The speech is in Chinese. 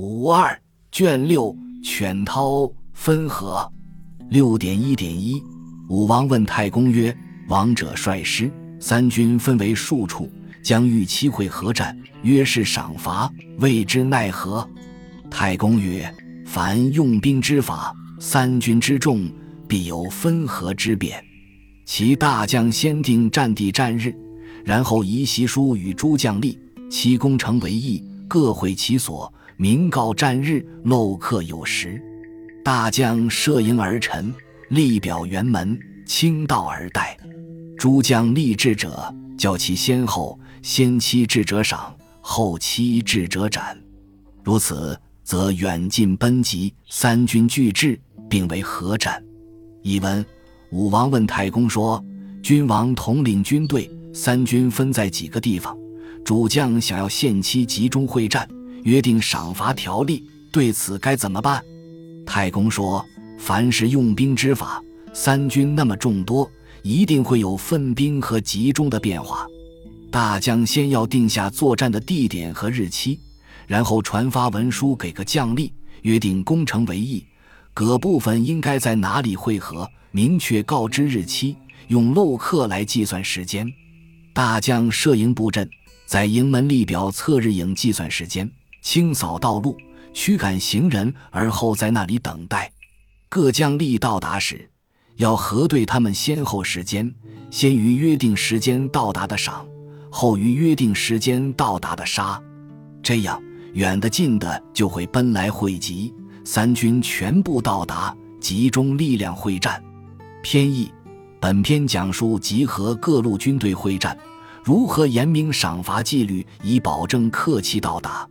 五二卷六犬涛分合六点一点一。武王问太公曰：“王者率师，三军分为数处，将欲期会合战，约是赏罚，未知奈何？”太公曰：“凡用兵之法，三军之众必有分合之变。其大将先定战地战日，然后移习书与诸将立，其攻城为议，各会其所。”明告战日，漏客有时。大将设营而陈，立表辕门，倾道而待。诸将立志者，教其先后，先期智者赏，后期智者斩。如此，则远近奔急，三军俱至，并为合战。译文：武王问太公说：“君王统领军队，三军分在几个地方？主将想要限期集中会战。”约定赏罚条例，对此该怎么办？太公说：“凡是用兵之法，三军那么众多，一定会有分兵和集中的变化。大将先要定下作战的地点和日期，然后传发文书给个将吏，约定攻城为议，各部分应该在哪里会合，明确告知日期，用漏刻来计算时间。大将设营布阵，在营门立表测日影，计算时间。”清扫道路，驱赶行人，而后在那里等待。各将吏到达时，要核对他们先后时间，先于约定时间到达的赏，后于约定时间到达的杀。这样，远的近的就会奔来汇集，三军全部到达，集中力量会战。偏义，本篇讲述集合各路军队会战，如何严明赏罚纪律，以保证客气到达。